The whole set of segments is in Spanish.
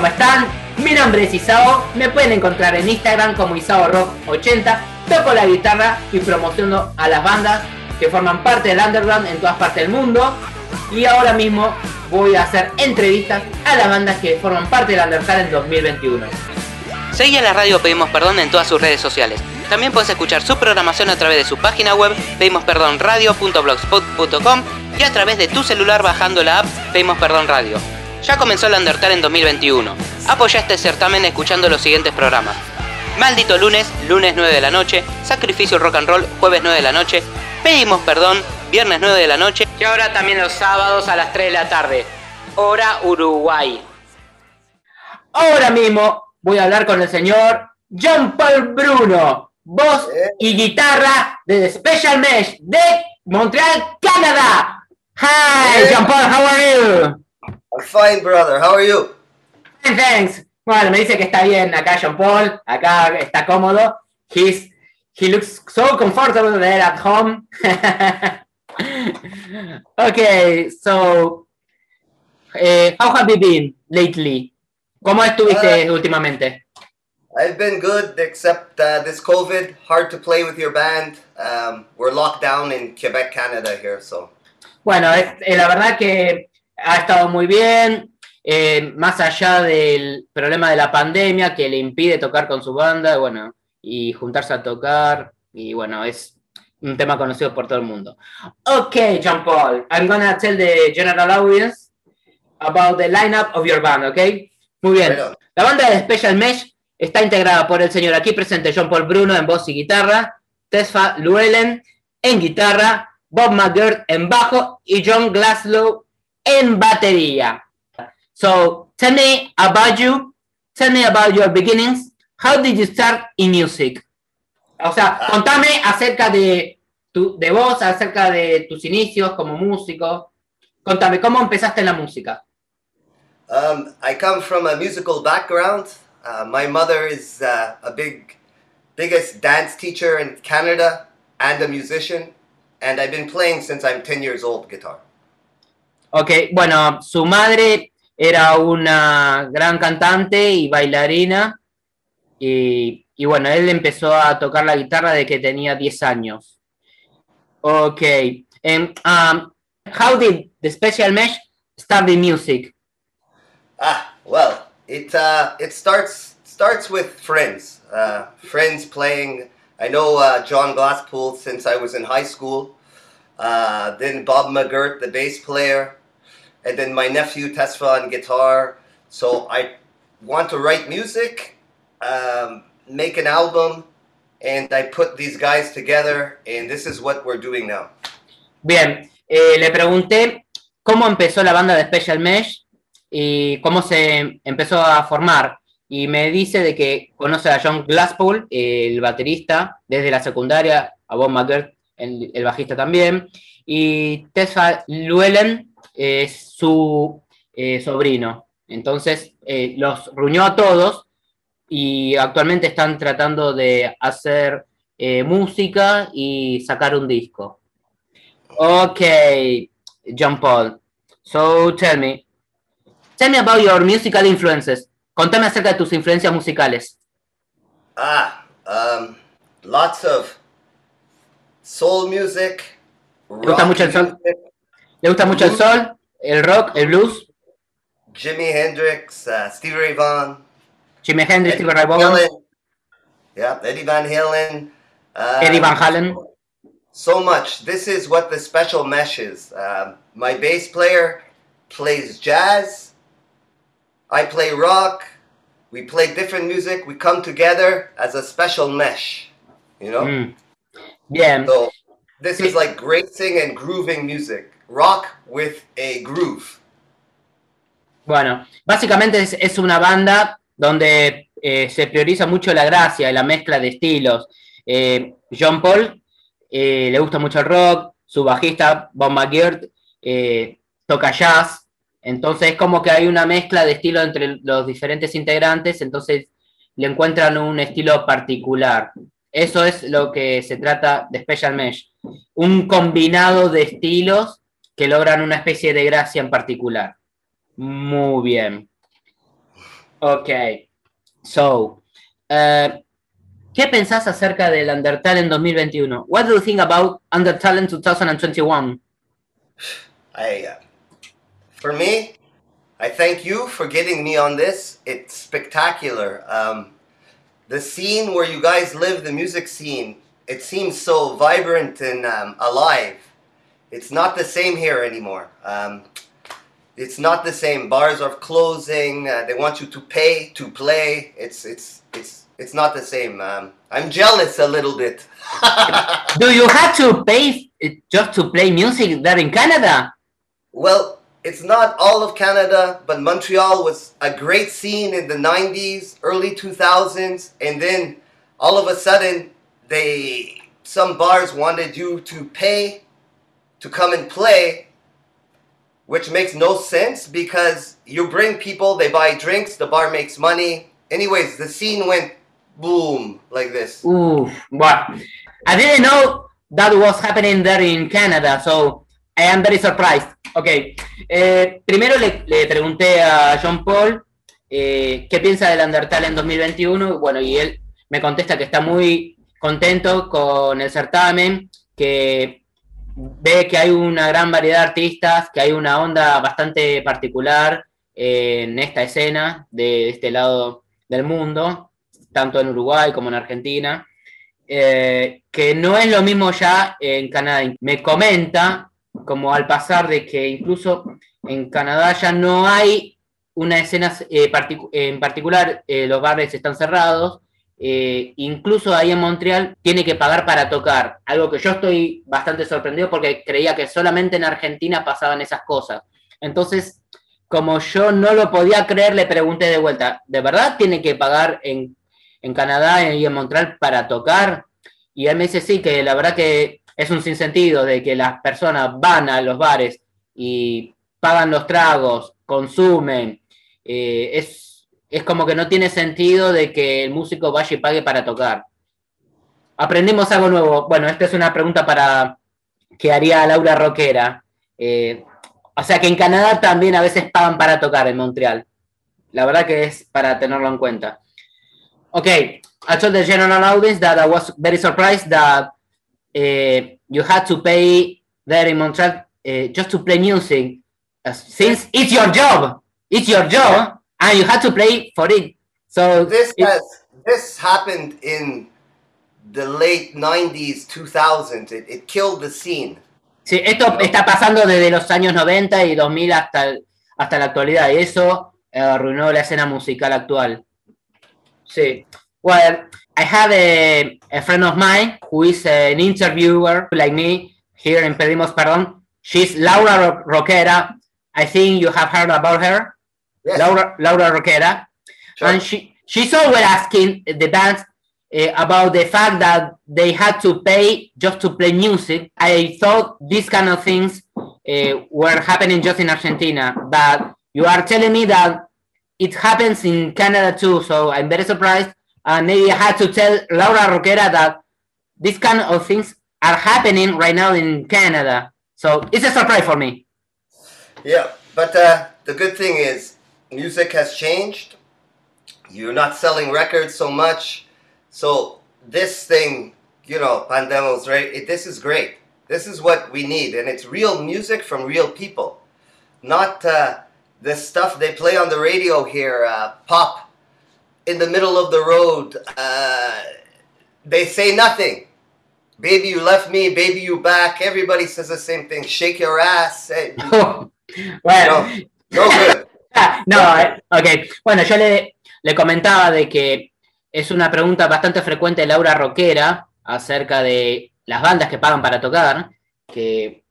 ¿cómo están? Mi nombre es Isao, me pueden encontrar en Instagram como Isao Rock 80, toco la guitarra y promociono a las bandas que forman parte del underground en todas partes del mundo. Y ahora mismo voy a hacer entrevistas a las bandas que forman parte del underground en 2021. Seguí a la radio Pedimos Perdón en todas sus redes sociales. También puedes escuchar su programación a través de su página web pedimosperdonradio.blogspot.com y a través de tu celular bajando la app Pedimos Perdón Radio. Ya comenzó el Undertale en 2021. Apoya este certamen escuchando los siguientes programas. Maldito lunes, lunes 9 de la noche, Sacrificio Rock and Roll, jueves 9 de la noche, Pedimos Perdón, viernes 9 de la noche y ahora también los sábados a las 3 de la tarde, hora Uruguay. Ahora mismo voy a hablar con el señor John Paul Bruno, voz y guitarra de The Special Mesh de Montreal, Canadá. Hi, John Paul, how are you? I'm fine, brother. How are you? Fine, thanks. Bueno, me dice que está bien acá John Paul, acá está cómodo. He's, he looks so comfortable there at home. okay, so uh, how have you been lately? ¿Cómo estuviste uh, últimamente? I've been good, except uh, this COVID, hard to play with your band. Um, we're locked down in Quebec, Canada here, so. Bueno, es, eh, la verdad que ha estado muy bien, eh, más allá del problema de la pandemia que le impide tocar con su banda, bueno, y juntarse a tocar, y bueno, es un tema conocido por todo el mundo. Ok, Jean Paul, I'm gonna tell the general audience about the lineup of your band, ok? Muy bien. La banda de Special Mesh está integrada por el señor aquí presente John Paul Bruno en voz y guitarra, Tesfa Llewellyn en guitarra, Bob McGirt en bajo y John Glaslow en batería. So, tell me about you, tell me about your beginnings. How did you start in music? O sea, contame acerca de, tu, de vos, acerca de tus inicios como músico. Contame, ¿cómo empezaste en la música? Um, I come from a musical background. Uh, my mother is uh, a big, biggest dance teacher in Canada and a musician, and I've been playing since I'm 10 years old guitar. Ok, bueno, su madre era una gran cantante y bailarina, y, y bueno, él empezó a tocar la guitarra de que tenía 10 años. Ok, and um, how did the Special Mesh start the music? Ah, well, it uh, it starts starts with friends, uh, friends playing. I know uh, John Glasspool since I was in high school. Then Bob McGirt, the bass player, and then my nephew Tesfa on guitar. So I want to write music, um, make an album, and I put these guys together, and this is what we're doing now. Bien, eh, le pregunté cómo empezó la banda de Special Mesh y cómo se empezó a formar. Y me dice de que conoce a John Glasspool, el baterista, desde la secundaria, a Bob McGirt, el, el bajista también, y Tessa Llewellyn es su eh, sobrino. Entonces eh, los reunió a todos y actualmente están tratando de hacer eh, música y sacar un disco. Ok, John Paul. So tell me, Tell me about your musical influences. Contame acerca de tus influencias musicales. Ah, um, lots of soul music. ¿Le gusta mucho el sol? ¿Le gusta mucho el sol, el rock, el blues? Jimi Hendrix, uh, Stevie Ray Vaughan. Jimi Hendrix, Stevie Ray Vaughan. Yeah, Eddie Van Halen. Uh, Eddie Van Halen. So much. This is what the special mesh is. Uh, my bass player plays jazz. I play rock. We play different music. We come together as a special mesh. You know. Mm. Bien. So this is like racing and grooving music. Rock with a groove. Bueno, básicamente es, una banda donde eh, se prioriza mucho la gracia y la mezcla de estilos. Eh, John Paul eh, le gusta mucho el rock, su bajista Bob McGirt toca jazz, entonces es como que hay una mezcla de estilo entre los diferentes integrantes, entonces le encuentran un estilo particular. Eso es lo que se trata de Special Mesh, un combinado de estilos que logran una especie de gracia en particular. Muy bien. Ok. So, uh, ¿qué pensás acerca del Undertale en 2021? What do you think about Undertale in 2021? I, uh, for me, I thank you for getting me on this. It's spectacular. Um, the scene where you guys live, the music scene, it seems so vibrant and um, alive. It's not the same here anymore. Um, it's not the same. Bars are closing. Uh, they want you to pay to play. It's it's it's it's not the same. Um, I'm jealous a little bit. do you have to pay just to play music there in Canada? Well, it's not all of Canada, but Montreal was a great scene in the 90s, early 2000s, and then all of a sudden they some bars wanted you to pay to come and play which makes no sense because you bring people, they buy drinks, the bar makes money. Anyways, the scene went boom like this. Ooh, well, I didn't know that was happening there in Canada, so I am very surprised. Ok, eh, primero le, le, pregunté a John Paul eh, qué piensa del Undertale en 2021. Bueno, y él me contesta que está muy contento con el certamen, que ve que hay una gran variedad de artistas, que hay una onda bastante particular en esta escena de este lado del mundo, tanto en Uruguay como en Argentina, eh, que no es lo mismo ya en Canadá. Me comenta, como al pasar, de que incluso en Canadá ya no hay una escena eh, en particular, eh, los bares están cerrados, eh, incluso ahí en Montreal tiene que pagar para tocar, algo que yo estoy bastante sorprendido porque creía que solamente en Argentina pasaban esas cosas. Entonces, como yo no lo podía creer, le pregunté de vuelta, ¿de verdad tiene que pagar en, en Canadá y en Montreal para tocar? Y él me dice, sí, que la verdad que es un sinsentido de que las personas van a los bares y pagan los tragos, consumen, eh, es es como que no tiene sentido de que el músico vaya y pague para tocar. Aprendimos algo nuevo. Bueno, esta es una pregunta para que haría Laura Roquera. Eh, o sea que en Canadá también a veces pagan para tocar en Montreal. La verdad que es para tenerlo en cuenta. Ok, I told the general audience that I was very surprised that uh, you had to pay there in Montreal uh, just to play music. Uh, since it's your job, it's your job. And you had to play for it. So this it, has this happened in the late 90s, 2000s. It, it killed the scene. Sí, esto está pasando desde los años 90 y 2000 hasta, hasta la actualidad y eso eh, arruinó la escena musical actual. Sí. Well, I have a, a friend of mine who is an interviewer like me here in Pedimos Perdón. She's Laura Roquera. I think you have heard about her. Yes. Laura Laura Roquera, sure. and she she's always asking the bands uh, about the fact that they had to pay just to play music. I thought these kind of things uh, were happening just in Argentina, but you are telling me that it happens in Canada too. So I'm very surprised. And maybe I had to tell Laura Roquera that these kind of things are happening right now in Canada. So it's a surprise for me. Yeah, but uh, the good thing is music has changed. You're not selling records so much. So this thing, you know, Pandemos, right? It, this is great. This is what we need. And it's real music from real people. Not uh, the stuff they play on the radio here, uh, pop in the middle of the road. Uh, they say nothing. Baby, you left me. Baby, you back. Everybody says the same thing. Shake your ass. Hey, well, no, no good. no, eh, ok. Bueno, yo le, le comentaba de que es una pregunta bastante frecuente de Laura Roquera acerca de las bandas que pagan para tocar, que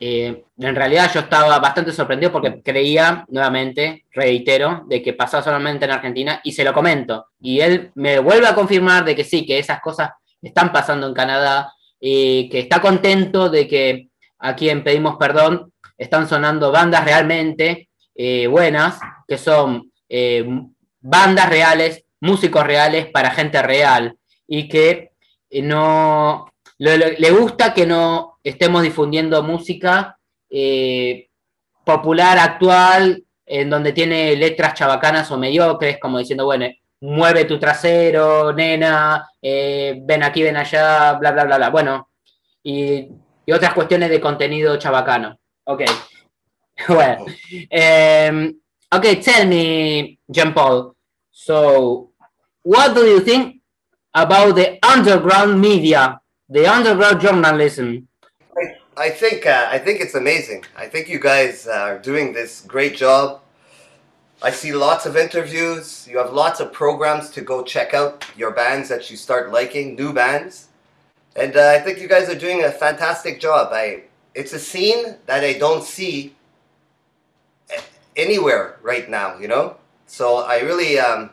eh, en realidad yo estaba bastante sorprendido porque creía, nuevamente, reitero, de que pasaba solamente en Argentina y se lo comento. Y él me vuelve a confirmar de que sí, que esas cosas están pasando en Canadá y que está contento de que aquí en Pedimos Perdón están sonando bandas realmente eh, buenas, que son eh, bandas reales, músicos reales para gente real, y que eh, no le, gusta que no estemos difundiendo música popular actual en donde tiene letras chabacanas o mediocres, como diciendo, bueno, mueve tu trasero, nena, ven aquí, ven allá, bla, bla, bla, bla. Bueno, y, y otras cuestiones de contenido chabacano. Ok. well, um, okay, tell me, Jean Paul. So, what do you think about the underground media, the underground journalism? I, think uh, I think it's amazing. I think you guys are doing this great job. I see lots of interviews. You have lots of programs to go check out your bands that you start liking, new bands, and uh, I think you guys are doing a fantastic job. I it's a scene that I don't see anywhere right now. You know, so I really um,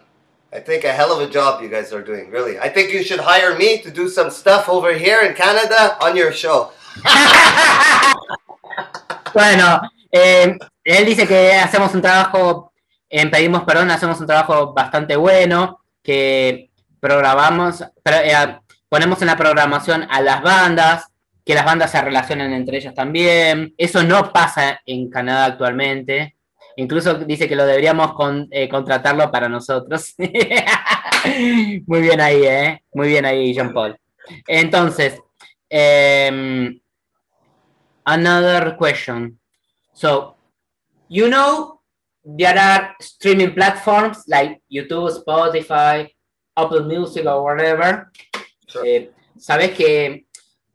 I think a hell of a job you guys are doing. Really, I think you should hire me to do some stuff over here in Canada on your show. bueno, eh, él dice que hacemos un trabajo, en Pedimos Perdón, hacemos un trabajo bastante bueno, que programamos, eh, ponemos en la programación a las bandas, que las bandas se relacionen entre ellas también. Eso no pasa en Canadá actualmente. Incluso dice que lo deberíamos eh, contratarlo para nosotros. Muy bien ahí, ¿eh? Muy bien ahí, Jean Paul. Entonces, em, another question. So, you know, there are streaming platforms like YouTube, Spotify, Apple Music or whatever. Eh, Sabes que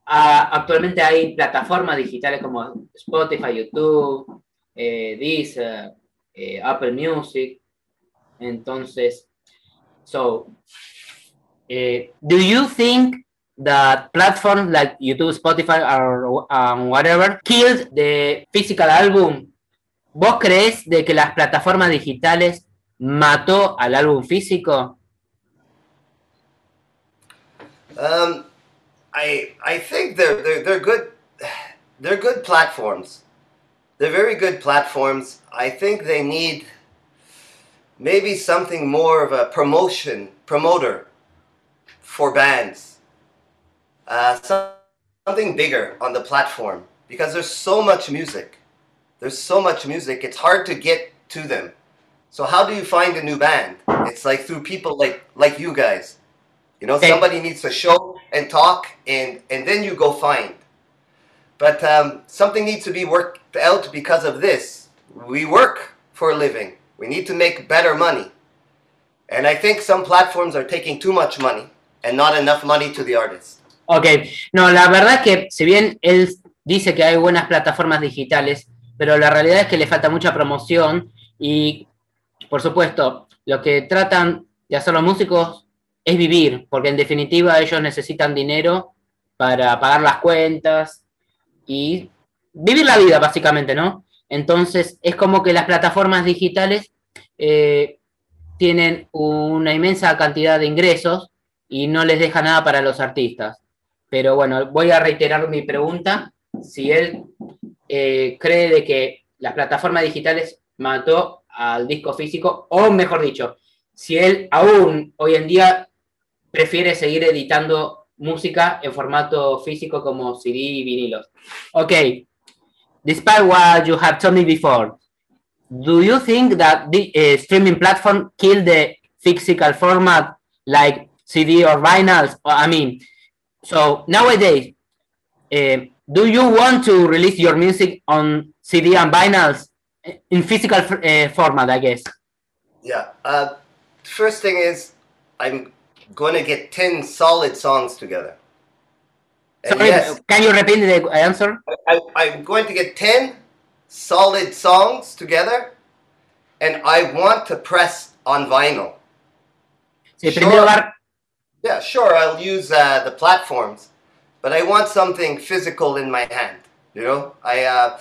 uh, actualmente hay plataformas digitales como Spotify, YouTube, eh, Deezer, eh, Apple Music. Entonces, so, eh, do you think that platforms like YouTube, Spotify, or whatever killed the physical album. ¿Vos crees de que las plataformas digitales mató al álbum físico? Um, I I think they're they're good. They're good platforms. They're very good platforms. I think they need maybe something more of a promotion promoter for bands uh, something bigger on the platform because there's so much music. There's so much music. It's hard to get to them. So how do you find a new band? It's like through people like like you guys. You know, somebody needs to show and talk, and and then you go find. But um, something needs to be worked out because of this. We work for a living. We need to make better money. And I think some platforms are taking too much money and not enough money to the artists. Ok, no, la verdad es que si bien él dice que hay buenas plataformas digitales, pero la realidad es que le falta mucha promoción y, por supuesto, lo que tratan de hacer los músicos es vivir, porque en definitiva ellos necesitan dinero para pagar las cuentas y vivir la vida, básicamente, ¿no? Entonces, es como que las plataformas digitales eh, tienen una inmensa cantidad de ingresos y no les deja nada para los artistas. Pero bueno, voy a reiterar mi pregunta. Si él eh, cree de que las plataformas digitales mató al disco físico, o mejor dicho, si él aún hoy en día prefiere seguir editando música en formato físico como CD y vinilos. Ok, despite what you have told me before, do you think that the uh, streaming platform killed the physical format like CD or vinyls? I mean, So nowadays, uh, do you want to release your music on CD and vinyls in physical format? I guess. Yeah. Uh, first thing is, I'm going to get ten solid songs together. And Sorry, yes, can you repeat the answer? I, I'm going to get ten solid songs together, and I want to press on vinyl. Sí, sure. yeah, sure, I'll use uh, the platforms, but I want something physical in my hand. You know, I uh,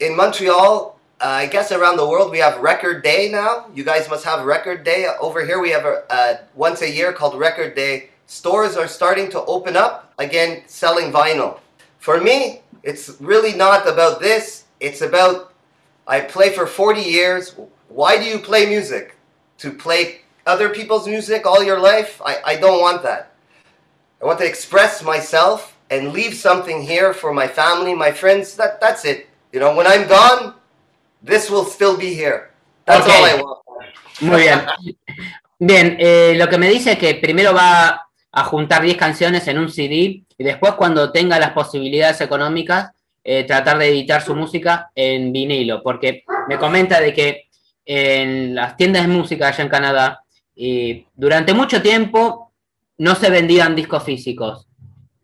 in Montreal, uh, I guess around the world we have Record Day now. You guys must have Record Day over here. We have a uh, once a year called Record Day. Stores are starting to open up again, selling vinyl. For me, it's really not about this. It's about I play for 40 years. Why do you play music? To play other people's music all your life. I, I don't want that. I want to express myself and leave something here for my family, my friends. That, that's it. You know, when I'm gone, this will still be here. That's Okay. all I want. Muy bien. Bien, eh, lo que me dice es que primero va a juntar 10 canciones en un CD y después cuando tenga las posibilidades económicas, eh, tratar de editar su música en vinilo, porque me comenta de que en las tiendas de música allá en Canadá, eh, durante mucho tiempo no se vendían discos físicos,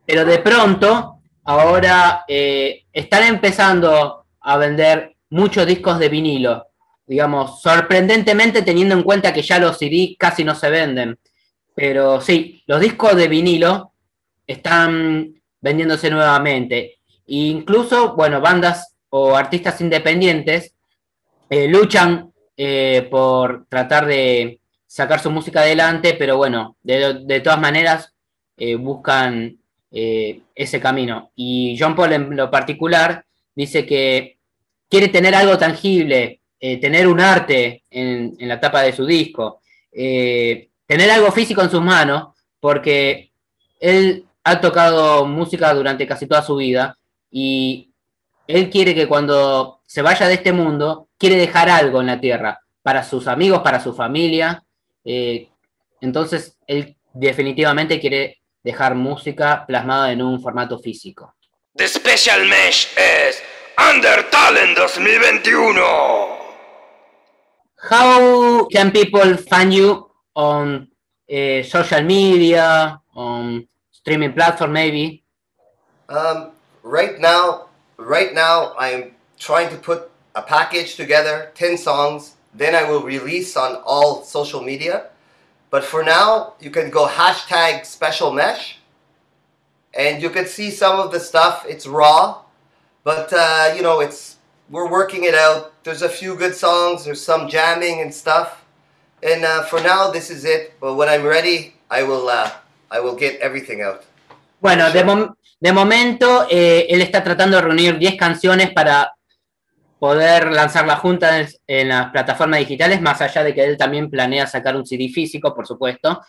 pero de pronto ahora eh, están empezando a vender muchos discos de vinilo digamos, sorprendentemente teniendo en cuenta que ya los CD casi no se venden. Pero sí, los discos de vinilo están vendiéndose nuevamente. E incluso, bueno, bandas o artistas independientes eh, luchan eh, por tratar de sacar su música adelante, pero bueno, de, de todas maneras eh, buscan ese camino. Y John Paul en lo particular dice que quiere tener algo tangible, eh, tener un arte en, la tapa de su disco, eh, tener algo físico en sus manos, porque él ha tocado música durante casi toda su vida y él quiere que cuando se vaya de este mundo, quiere dejar algo en la tierra, para sus amigos, para su familia. Eh, entonces, él definitivamente quiere dejar música plasmada en un formato físico. The Special Mesh es Undertale en 2021. How can people find you on uh, social media, on streaming platform, maybe? Um, right now, right now, I'm trying to put a package together, 10 songs, then I will release on all social media. But for now, you can go hashtag special mesh and you can see some of the stuff. It's raw, but uh, you know, it's we're working it out. There's a few good songs, there's some jamming and stuff. And uh, for now, this is it. But when I'm ready, I will uh, I will get everything out. Bueno, de, mom de momento eh, él está tratando de reunir 10 canciones para poder lanzarlas juntas en las plataformas digitales, más allá de que él también planea sacar un CD físico, por supuesto.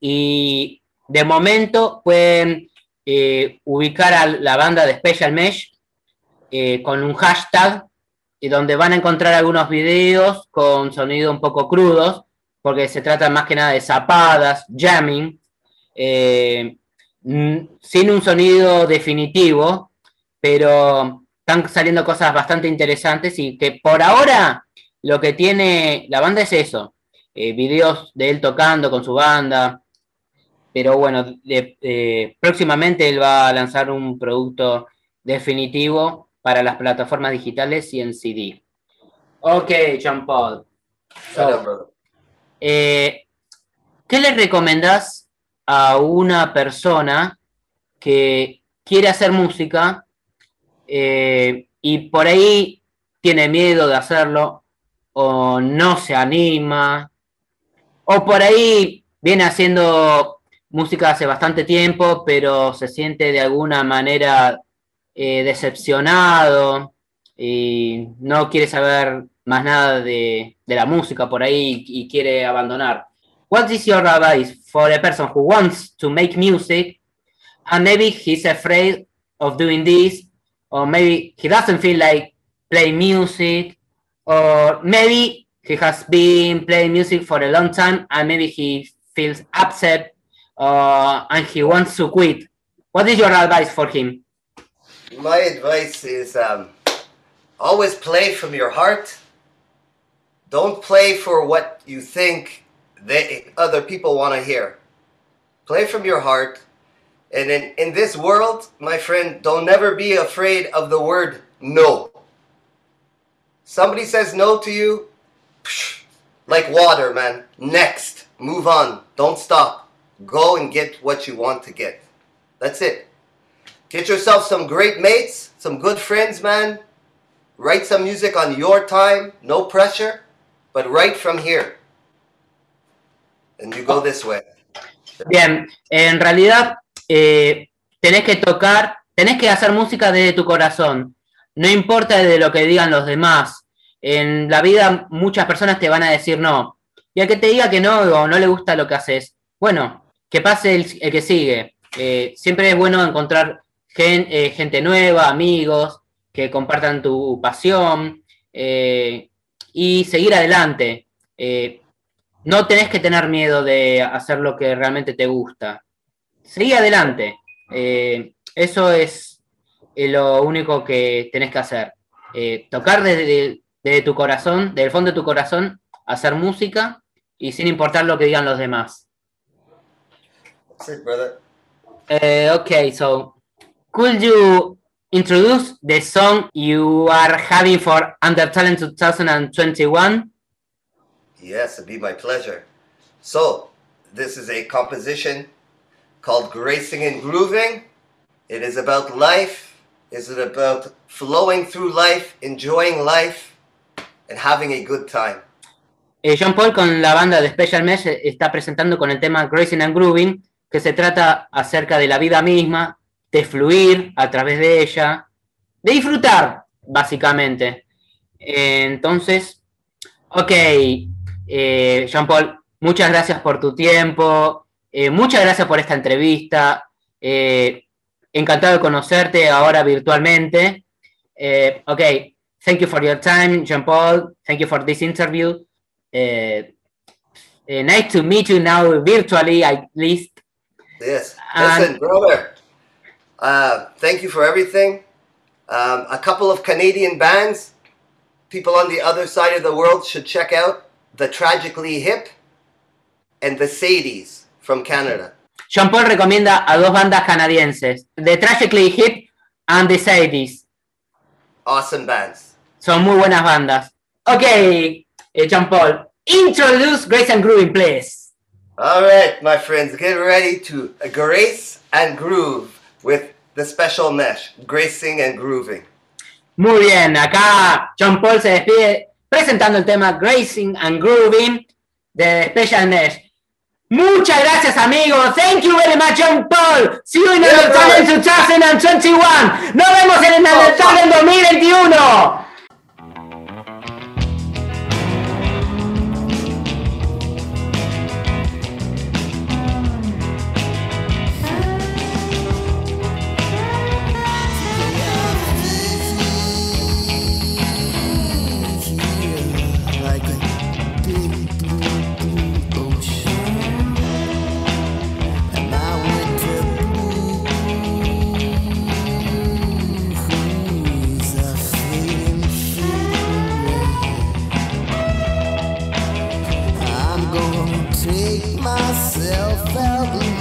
Y de momento pueden eh, ubicar a la banda de Special Mesh eh, con un hashtag y donde van a encontrar algunos videos con sonido un poco crudos, porque se trata más que nada de zapadas, jamming, eh, sin un sonido definitivo, pero están saliendo cosas bastante interesantes y que por ahora lo que tiene la banda es eso, eh, videos de él tocando con su banda, pero bueno, próximamente él va a lanzar un producto definitivo para las plataformas digitales y en CD. Ok, John Paul. So, eh, ¿Qué le recomendás a una persona que quiere hacer música eh, y por ahí tiene miedo de hacerlo o no se anima o por ahí viene haciendo música hace bastante tiempo pero se siente de alguna manera eh, decepcionado y no quiere saber más nada de, de, la música por ahí y quiere abandonar. What is your advice for a person who wants to make music and maybe he's afraid of doing this or maybe he doesn't feel like playing music or maybe he has been playing music for a long time and maybe he feels upset uh, and he wants to quit. What is your advice for him? My advice is um, always play from your heart. Don't play for what you think they, other people want to hear. Play from your heart. And in, in this world, my friend, don't never be afraid of the word no. Somebody says no to you, psh, like water, man. Next. Move on. Don't stop. Go and get what you want to get. That's it. Get yourself some great mates, some good friends, man. Write some music on your time, no pressure, but write from here. And you go this way. Bien, en realidad eh, tenés que tocar, tenés que hacer música desde tu corazón. No importa de lo que digan los demás. En la vida muchas personas te van a decir no. Y al que te diga que no o no le gusta lo que haces, bueno, que pase el, el que sigue. Eh, siempre es bueno encontrar gen, eh, gente nueva, amigos, que compartan tu pasión. Eh, y seguir adelante. Eh, no tenés que tener miedo de hacer lo que realmente te gusta. Seguí adelante. Eso es lo único que tenés que hacer. tocar desde, desde tu corazón, desde el fondo de tu corazón, hacer música y sin importar lo que digan los demás. It, brother. Uh, okay, so could you introduce the song you are having for Under Talent 2021? Yes, it'd be my pleasure. So, this is a composition called Gracing and Grooving. It is about life. Is it about flowing through life, enjoying life, and having a good time? Eh, John Paul con la banda de Special Mesh está presentando con el tema Gracing and Grooving, que se trata acerca de la vida misma, de fluir a través de ella, de disfrutar, básicamente. Eh, entonces, ok, eh, Jean Paul, muchas gracias por tu tiempo, eh, muchas gracias por esta entrevista, encantado de conocerte ahora virtualmente. ok, thank you for your time, Jean Paul, thank you for this interview. nice to meet you now virtually, at least. Yes. Listen, brother. Uh, thank you for everything. Um, a couple of Canadian bands, people on the other side of the world should check out the Tragically Hip and the Sadies from Canada. Jean Paul recomienda a dos bandas canadienses, The Tragically Hip and The Sadies. Awesome bands. Son muy buenas bandas. Ok, eh, Jean Paul, introduce Grace and Grooving, please. All right, my friends, get ready to grace and groove with the special mesh, gracing and grooving. Muy bien, acá Jean Paul se despide presentando el tema Gracing and Grooving de Special Mesh. Muchas gracias, amigos. Thank you very much, John Paul. See you in Yeah, Undertale brother. 2021. Nos vemos en el Undertale en 2021. Myself out